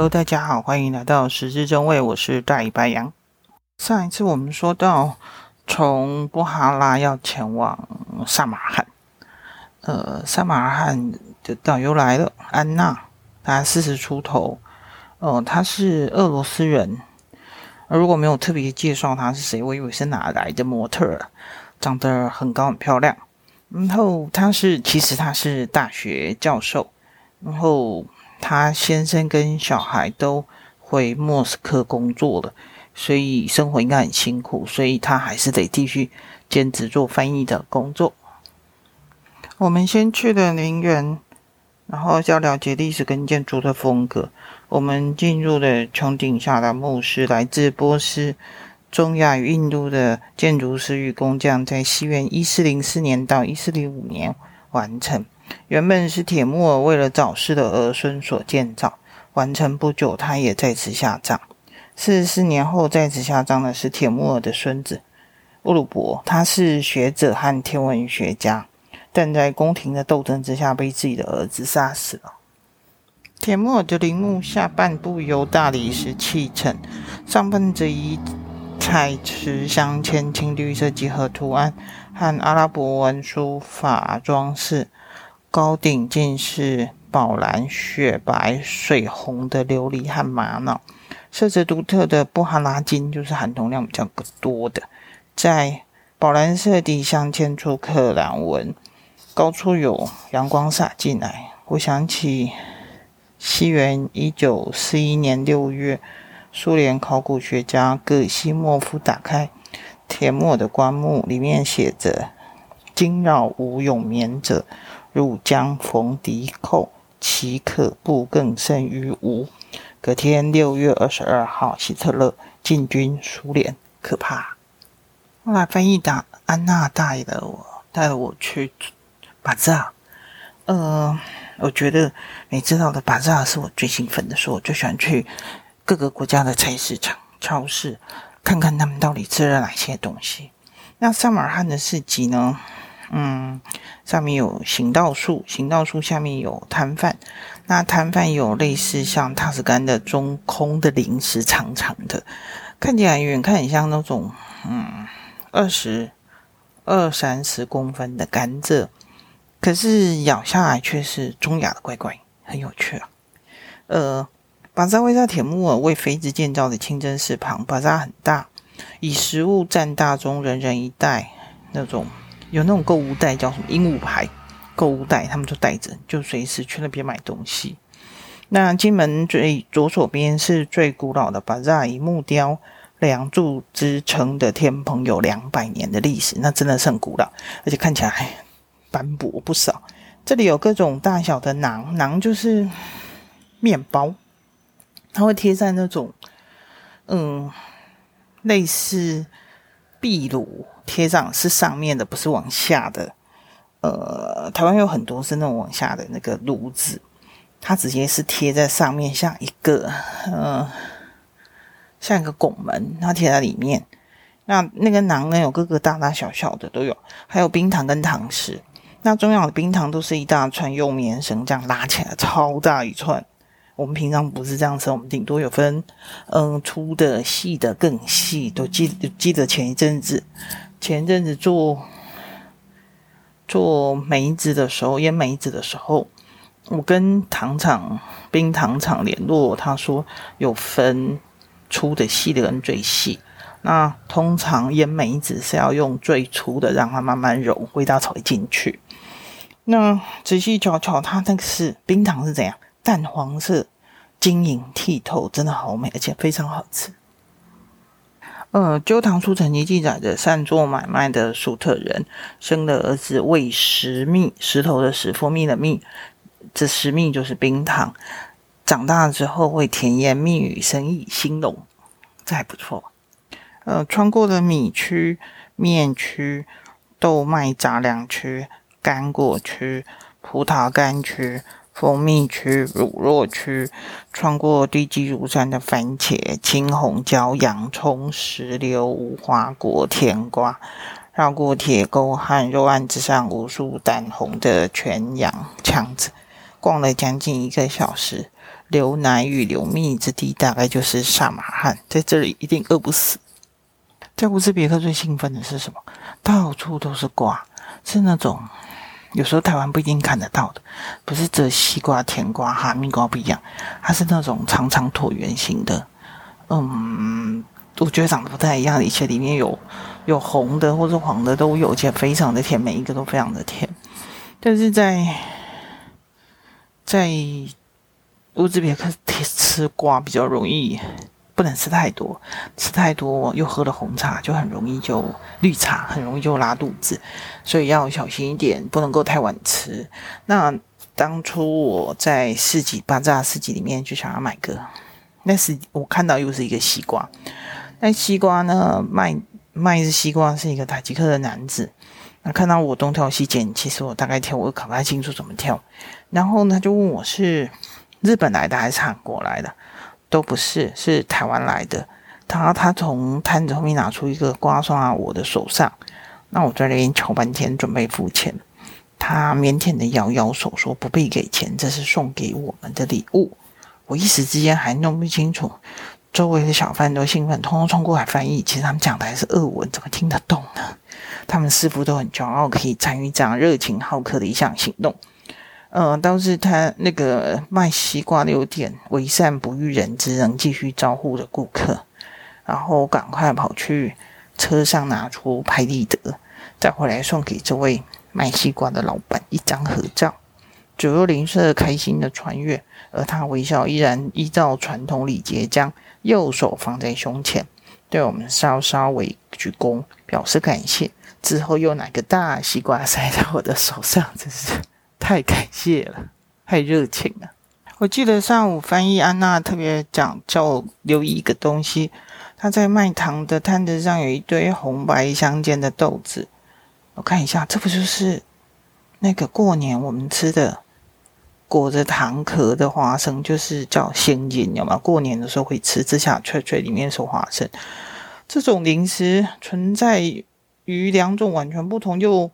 Hello，大家好，欢迎来到食之真味，我是大尾白羊。上一次我们说到，从布哈拉要前往萨马尔罕，呃，萨马尔罕的导游来了，安娜，她四十出头，哦、呃，她是俄罗斯人。如果没有特别介绍她是谁，我以为是哪来的模特，长得很高很漂亮。然后她是，其实她是大学教授，然后她先生跟小孩都回莫斯科工作了。所以生活应该很辛苦，所以他还是得继续兼职做翻译的工作。我们先去了陵园，然后要了解历史跟建筑的风格。我们进入了穹顶下的墓室，来自波斯、中亚与印度的建筑师与工匠，在西元一四零四年到一四零五年完成。原本是铁木儿为了早逝的儿孙所建造，完成不久，他也在此下葬。四十四年后，在此下葬的是铁木儿的孙子乌鲁伯，他是学者和天文学家，但在宫廷的斗争之下被自己的儿子杀死了。铁木尔的陵墓下半部由大理石砌成，上半则以彩瓷镶嵌青绿色几何图案和阿拉伯文书法装饰，高顶尽是宝蓝、雪白、水红的琉璃和玛瑙。色泽独特的布哈拉金就是含铜量比较多的，在宝蓝色底镶嵌出克兰纹，高处有阳光洒进来。我想起西元一九四一年六月，苏联考古学家葛西莫夫打开铁墨的棺木，里面写着“惊扰无永眠者，入将逢敌寇，其可怖更甚于无。”隔天六月二十二号，希特勒进军苏联，可怕。后来翻译的安娜带了我，带我去巴扎。呃，我觉得你知道的巴扎是我最兴奋的时候，我最喜欢去各个国家的菜市场、超市，看看他们到底吃了哪些东西。那萨马尔罕的市集呢？嗯，上面有行道树，行道树下面有摊贩。那摊贩有类似像塔斯干的中空的零食，长长的，看起来远看很像那种嗯二十二三十公分的甘蔗，可是咬下来却是中亚的乖乖，很有趣啊。呃，巴扎位在铁木尔为妃子建造的清真寺旁，巴扎很大，以食物占大宗，人人一袋那种。有那种购物袋叫什么鹦鹉牌购物袋，他们就带着，就随时去那边买东西。那金门最左手边是最古老的巴扎，以木雕梁柱支撑的天棚，有两百年的历史，那真的是很古老，而且看起来斑驳不少。这里有各种大小的囊，囊就是面包，它会贴在那种嗯类似壁炉。贴上是上面的，不是往下的。呃，台湾有很多是那种往下的那个炉子，它直接是贴在上面，像一个呃，像一个拱门，它贴在里面。那那个囊呢，有各个大大小小的都有，还有冰糖跟糖食。那中药的冰糖都是一大串，用棉绳这样拉起来，超大一串。我们平常不是这样吃，我们顶多有分嗯粗的、细的、更细。都记记得前一阵子。前一阵子做做梅子的时候，腌梅子的时候，我跟糖厂冰糖厂联络，他说有分粗的、细的跟最细。那通常腌梅子是要用最粗的，让它慢慢融，味道才会进去。那仔细瞧瞧，它那个是冰糖是怎样？淡黄色、晶莹剔透，真的好美，而且非常好吃。呃，《旧唐书》曾经记载着，善做买卖的粟特人生的儿子为石蜜，石头的石，蜂蜜的蜜，这石蜜就是冰糖。长大之后会甜言蜜语，生意兴隆，这还不错。呃，穿过了米区、面区、豆麦杂粮区、干果区、葡萄干区。蜂蜜区、乳酪区，穿过堆积如山的番茄、青红椒、洋葱、石榴、无花果、甜瓜，绕过铁沟和肉案之上无数淡红的全羊腔子，逛了将近一个小时，流奶与流蜜之地，大概就是萨马罕，在这里一定饿不死。在乌兹别克最兴奋的是什么？到处都是瓜，是那种有时候台湾不一定看得到的，不是这西瓜、甜瓜、哈密瓜不一样，它是那种长长椭圆形的。嗯，我觉得长得不太一样，而且里面有有红的或者黄的都有，而且非常的甜，每一个都非常的甜。但是在在乌兹别克吃瓜比较容易。不能吃太多，吃太多又喝了红茶，就很容易就绿茶，很容易就拉肚子，所以要小心一点，不能够太晚吃。那当初我在市集巴扎市集里面就想要买个，那是我看到又是一个西瓜，那西瓜呢卖卖是西瓜，是一个塔吉克的男子，那看到我东挑西拣，其实我大概挑，我搞不太清楚怎么挑，然后他就问我是日本来的还是韩国来的。都不是，是台湾来的。他他从摊子后面拿出一个瓜送到我的手上，那我在那边瞧半天，准备付钱。他腼腆的摇摇手说不必给钱，这是送给我们的礼物。我一时之间还弄不清楚，周围的小贩都兴奋，通通冲过来翻译。其实他们讲的还是俄文，怎么听得懂呢？他们似乎都很骄傲，可以参与这样热情好客的一项行动。呃，倒是他那个卖西瓜的有点为善不欲人知，仍继续招呼着顾客，然后赶快跑去车上拿出拍立得，再回来送给这位卖西瓜的老板一张合照。左右邻舍开心的穿越，而他微笑依然依照传统礼节，将右手放在胸前，对我们稍稍微鞠躬表示感谢，之后又拿个大西瓜塞在我的手上，真是。太感谢了，太热情了。我记得上午翻译安娜特别讲，叫我留意一个东西。她在卖糖的摊子上有一堆红白相间的豆子，我看一下，这不就是那个过年我们吃的裹着糖壳的花生，就是叫仙金，有吗？过年的时候会吃，吃下脆脆，里面是花生。这种零食存在于两种完全不同又。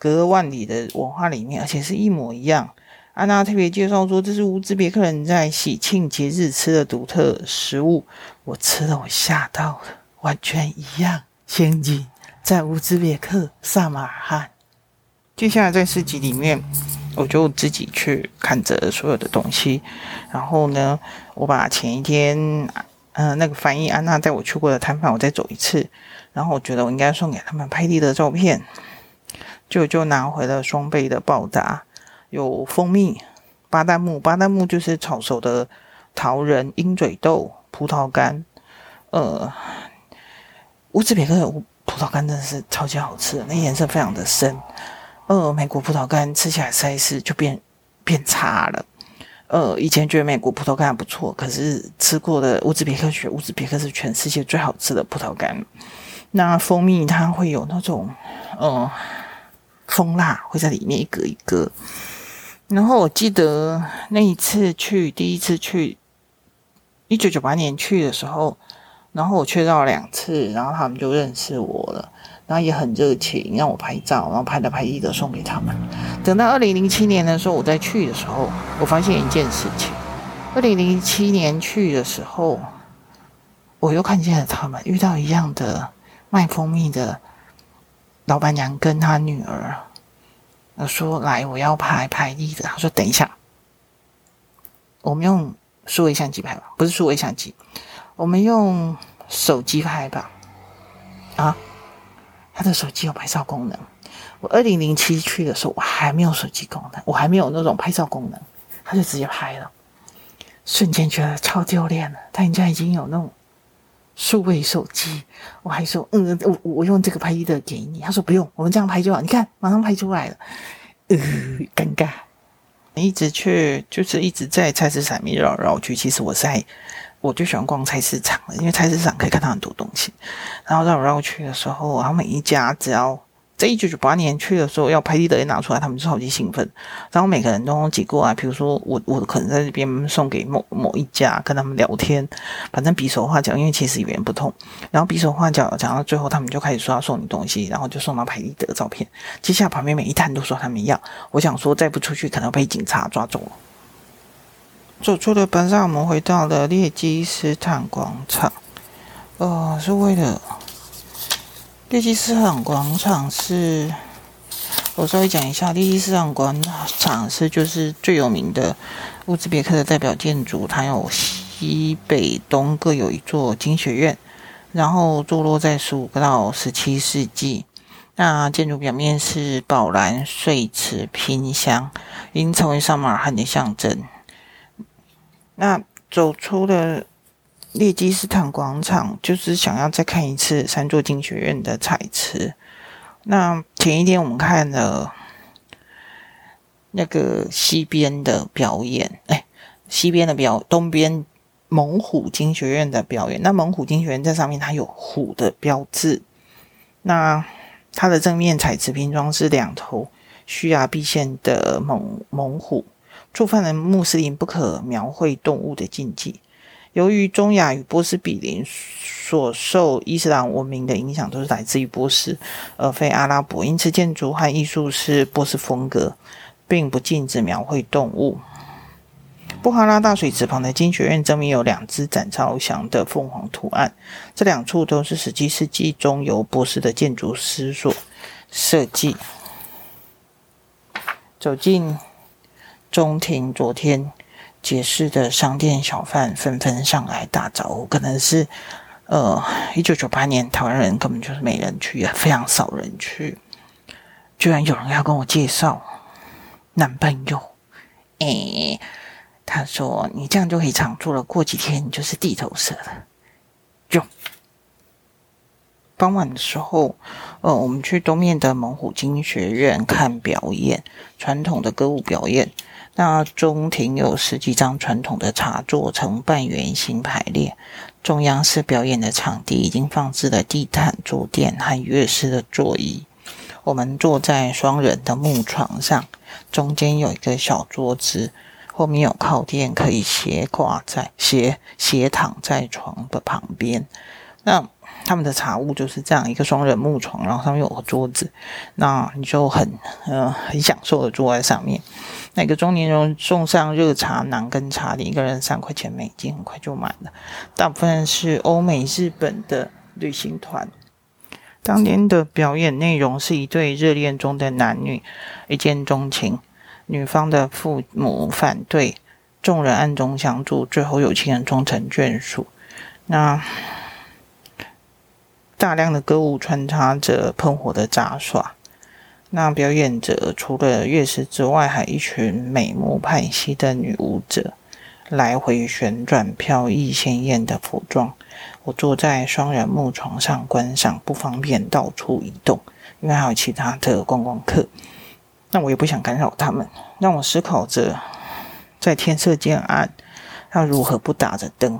隔万里的文化里面，而且是一模一样。安娜特别介绍说，这是乌兹别克人在喜庆节日吃的独特食物。我吃了，我吓到了，完全一样。仙境在乌兹别克萨马尔罕。接下来在市集里面，我就自己去看着所有的东西。然后呢，我把前一天，嗯、那个翻译安娜带我去过的摊贩，我再走一次。然后我觉得我应该送给他们拍立得照片。就就拿回了双倍的报答，有蜂蜜、巴旦木，巴旦木就是炒熟的桃仁、鹰嘴豆、葡萄干。呃，乌兹别克葡萄干真的是超级好吃，那颜色非常的深。呃，美国葡萄干吃起来实在是就变变差了。呃，以前觉得美国葡萄干还不错，可是吃过的乌兹别克雪，乌兹别克是全世界最好吃的葡萄干。那蜂蜜它会有那种，呃。蜂蜡会在里面一格一格，然后我记得那一次去，第一次去，一九九八年去的时候，然后我去到两次，然后他们就认识我了，然后也很热情，让我拍照，然后拍了拍立得送给他们。等到二零零七年的时候，我再去的时候，我发现一件事情：二零零七年去的时候，我又看见了他们，遇到一样的卖蜂蜜的。老板娘跟她女儿，说：“来，我要拍拍立得。”她说：“等一下，我们用数位相机拍吧，不是数位相机，我们用手机拍吧。”啊，他的手机有拍照功能。我二零零七去的时候，我还没有手机功能，我还没有那种拍照功能，他就直接拍了，瞬间觉得超丢脸了。他人家已经有那种。数位手机，我还说，嗯，我我用这个拍的给你。他说不用，我们这样拍就好。你看，马上拍出来了。呃，尴尬。一直去，就是一直在菜市场里绕绕去。其实我在，我就喜欢逛菜市场了，因为菜市场可以看到很多东西。然后绕绕去的时候，然后每一家只要。在一九九八年去的时候，要拍立得也拿出来，他们就超级兴奋。然后每个人都挤过来，比如说我，我可能在这边送给某某一家，跟他们聊天，反正比手画脚，因为其实语言不通。然后比手画脚讲到最后，他们就开始说要送你东西，然后就送到拍立得照片。接下来旁边每一摊都说他们要，我想说再不出去可能被警察抓走了。走出了本上，我们回到了列基斯坦广场。呃，是为了列基市场广场是，我稍微讲一下，列基市场广场是就是最有名的乌兹别克的代表建筑，它有西北东各有一座经学院，然后坐落在十五到十七世纪。那建筑表面是宝蓝碎瓷拼镶，已经成为萨马尔罕的象征。那走出了列基斯坦广场，就是想要再看一次三座经学院的彩池。那前一天我们看了那个西边的表演，哎，西边的表，东边猛虎经学院的表演。那猛虎经学院在上面它有虎的标志。那它的正面彩瓷拼装是两头虚牙毕现的猛猛虎，触犯了穆斯林不可描绘动物的禁忌。由于中亚与波斯比邻，所受伊斯兰文明的影响都是来自于波斯，而非阿拉伯，因此建筑和艺术是波斯风格，并不禁止描绘动物。布哈拉大水池旁的经学院正面有两只展昭祥的凤凰图案，这两处都是十七世纪中由波斯的建筑师所设计。走进中庭，昨天解释的商店小贩纷纷上来打招呼，可能是呃，一九九八年台湾人根本就是没人去，也非常少人去，居然有人要跟我介绍男朋友，诶。他说：“你这样就可以常住了，过几天你就是地头蛇了。”就傍晚的时候，呃，我们去东面的猛虎精学院看表演，传统的歌舞表演。那中庭有十几张传统的茶座呈半圆形排列，中央是表演的场地，已经放置了地毯、坐垫和乐师的座椅。我们坐在双人的木床上，中间有一个小桌子。后面有靠垫，可以斜挂在斜斜躺在床的旁边。那他们的茶屋就是这样一个双人木床，然后上面有个桌子，那你就很呃很享受的坐在上面。那个中年人送上热茶囊跟茶点，一个人三块钱美金，很快就满了。大部分是欧美、日本的旅行团。当天的表演内容是一对热恋中的男女一见钟情。女方的父母反对，众人暗中相助，最后有情人终成眷属。那大量的歌舞穿插着喷火的杂耍。那表演者除了乐师之外，还一群美目派系的女舞者，来回旋转，飘逸鲜艳的服装。我坐在双人木床上观赏，不方便到处移动，因为还有其他的观光客。那我也不想干扰他们，让我思考着，在天色渐暗，要如何不打着灯，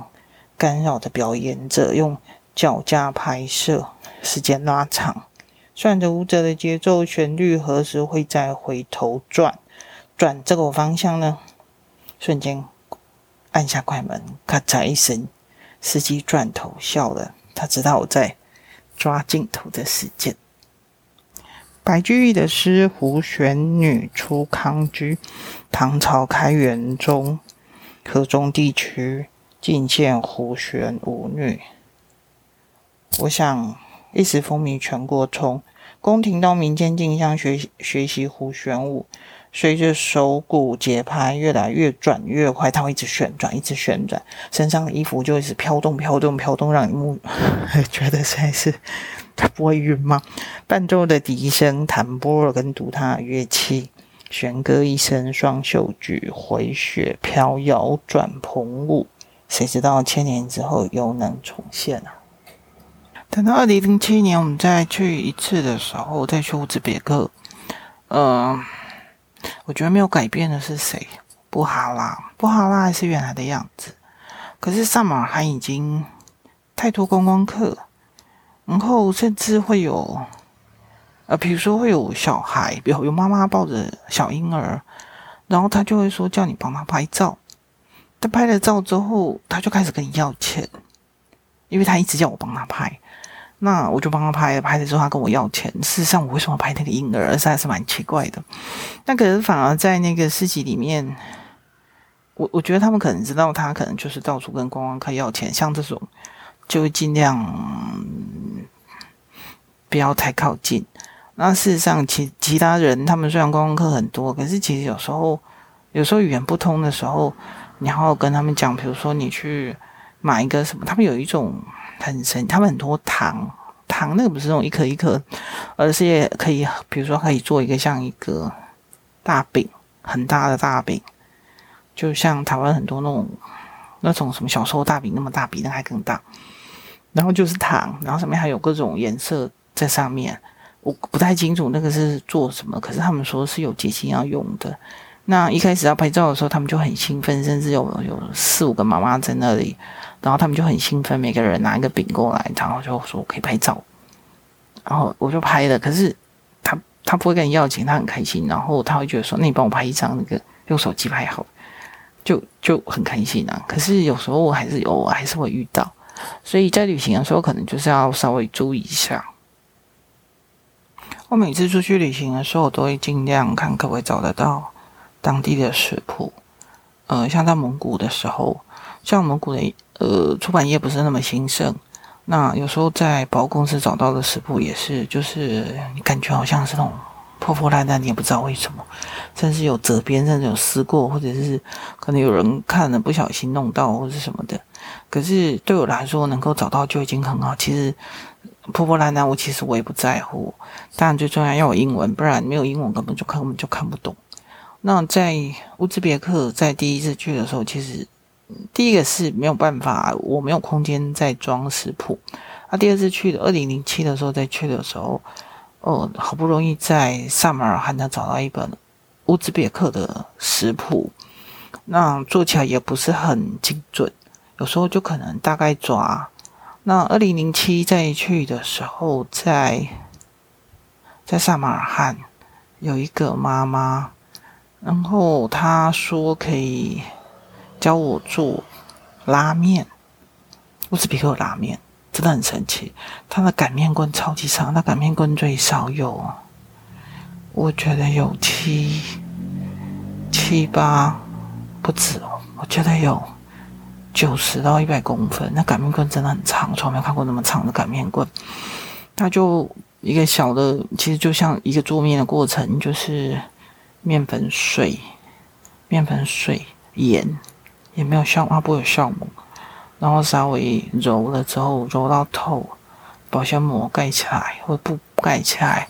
干扰的表演者用脚架拍摄，时间拉长，算着舞者的节奏旋律，何时会再回头转，转这个方向呢？瞬间按下快门，咔嚓一声，司机转头笑了，他知道我在抓镜头的时间。白居易的诗《胡旋女出康居》，唐朝开元中，河中地区尽见胡旋舞女。我想一时风靡全国，从宫廷到民间竞相学习学习胡旋舞。随着手鼓节拍越来越转越快，它会一直旋转，一直旋转，身上的衣服就一直飘动、飘动、飘动，让你目 觉得实在是。他不会晕吗？伴奏的笛声、弹拨跟独他乐器，弦歌一声，双袖举，回雪飘摇转蓬舞。谁知道千年之后又能重现啊？等到二零零七年，我们再去一次的时候，再去乌兹别克，呃，我觉得没有改变的是谁？布哈拉，布哈拉还是原来的样子。可是萨马尔罕已经太多观光客。然后甚至会有，呃，比如说会有小孩，比如有妈妈抱着小婴儿，然后他就会说叫你帮他拍照。他拍了照之后，他就开始跟你要钱，因为他一直叫我帮他拍，那我就帮他拍。拍了之后，他跟我要钱。事实上，我为什么拍那个婴儿，实在是蛮奇怪的。那可是反而在那个市集里面，我我觉得他们可能知道他可能就是到处跟观光客要钱，像这种就尽量不要太靠近。那事实上，其其他人他们虽然观光客很多，可是其实有时候有时候语言不通的时候，你好好跟他们讲，比如说你去买一个什么，他们有一种很神，他们很多糖糖那个不是那种一颗一颗，而是也可以，比如说可以做一个像一个大饼，很大的大饼。就像台湾很多那种那种什么小时候大饼那么大，比那还更大，然后就是糖，然后上面还有各种颜色在上面，我不太清楚那个是做什么，可是他们说是有结晶要用的。那一开始要拍照的时候，他们就很兴奋，甚至有有四五个妈妈在那里，然后他们就很兴奋，每个人拿一个饼过来，然后就说我可以拍照，然后我就拍了。可是他他不会跟你要钱，他很开心，然后他会觉得说，那你帮我拍一张那个用手机拍好。就就很开心啊！可是有时候我还是有，我还是会遇到，所以在旅行的时候，可能就是要稍微注意一下。我每次出去旅行的时候，我都会尽量看可不可以找得到当地的食谱。呃，像在蒙古的时候，像蒙古的呃出版业不是那么兴盛，那有时候在百货公司找到的食谱也是，就是你感觉好像是那种。破破烂烂，你也不知道为什么，甚至有折边，甚至有撕过，或者是可能有人看了不小心弄到，或者什么的。可是对我来说，能够找到就已经很好。其实破破烂烂，我其实我也不在乎。当然最重要要有英文，不然没有英文根本就根本就看不懂。那在乌兹别克，在第一次去的时候，其实第一个是没有办法，我没有空间再装食谱。那第二次去的二零零七的时候再去的时候。哦，好不容易在萨马尔罕他找到一本乌兹别克的食谱，那做起来也不是很精准，有时候就可能大概抓。那二零零七再去的时候，在在萨马尔罕有一个妈妈，然后她说可以教我做拉面，乌兹别克拉面。真的很神奇，它的擀面棍超级长，那擀面棍最少有，我觉得有七七八不止哦，我觉得有九十到一百公分。那擀面棍真的很长，从来没有看过那么长的擀面棍。它就一个小的，其实就像一个做面的过程，就是面粉水、面粉水、盐，也没有酵，它不会有酵母。然后稍微揉了之后，揉到透，保鲜膜盖起来或布盖起来，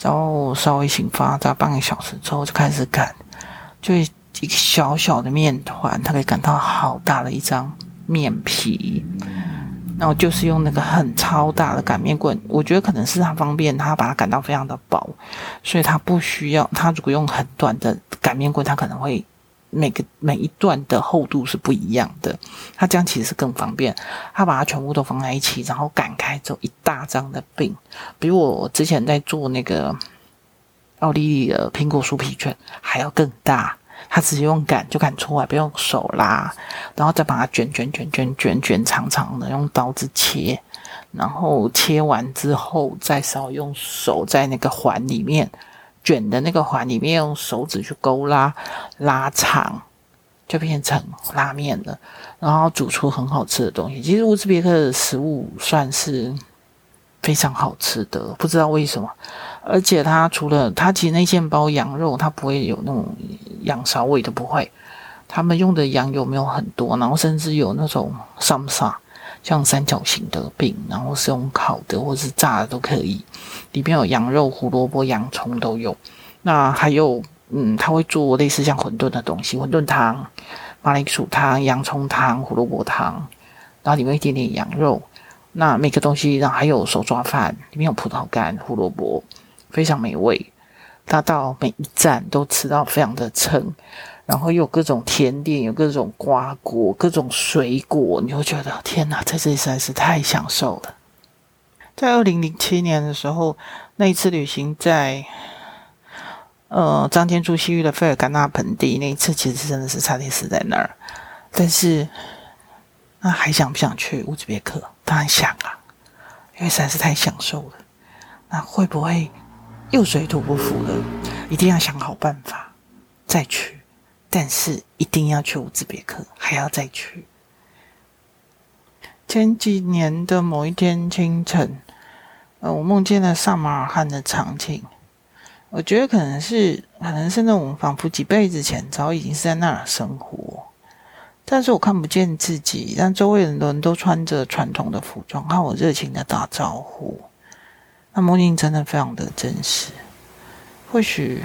然后稍微醒发，在半个小时之后就开始擀，就一个小小的面团，它可以擀到好大的一张面皮。然后就是用那个很超大的擀面棍，我觉得可能是它方便，它把它擀到非常的薄，所以它不需要。它如果用很短的擀面棍，它可能会。每个每一段的厚度是不一样的，它这样其实是更方便。它把它全部都放在一起，然后擀开之后一大张的饼，比我之前在做那个奥地利的苹果酥皮卷还要更大。它直接用擀就擀出来，不用手拉，然后再把它卷卷卷卷卷卷长长的，用刀子切，然后切完之后再稍微用手在那个环里面。卷的那个环里面用手指去勾拉，拉长，就变成拉面了。然后煮出很好吃的东西。其实乌兹别克的食物算是非常好吃的，不知道为什么。而且它除了它其实那件包羊肉，它不会有那种羊骚味都不会。他们用的羊油没有很多，然后甚至有那种萨姆萨。像三角形的饼，然后是用烤的或是炸的都可以，里面有羊肉、胡萝卜、洋葱都有。那还有，嗯，他会做类似像馄饨的东西，馄饨汤、马铃薯汤、洋葱汤、胡萝卜汤，然后里面一点点羊肉。那每个东西，然后还有手抓饭，里面有葡萄干、胡萝卜，非常美味。他到每一站都吃到非常的撑。然后有各种甜点，有各种瓜果，各种水果，你会觉得天哪，在这里实在是太享受了。在二零零七年的时候，那一次旅行在呃张天柱西域的费尔干纳盆地，那一次其实真的是差点死在那儿。但是那还想不想去乌兹别克？当然想啊，因为实在是太享受了。那会不会又水土不服了？一定要想好办法再去。但是一定要去乌兹别克，还要再去。前几年的某一天清晨，呃，我梦见了萨马尔罕的场景。我觉得可能是，可能是那种仿佛几辈子前早已经是在那儿生活，但是我看不见自己，但周围的人都穿着传统的服装，和我热情的打招呼。那梦境真的非常的真实。或许，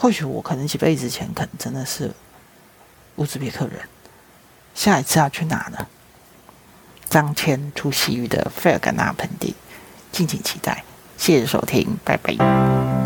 或许我可能几辈子前可能真的是乌兹别克人。下一次要去哪呢？张骞出西域的费尔干纳盆地，敬请期待。谢谢收听，拜拜。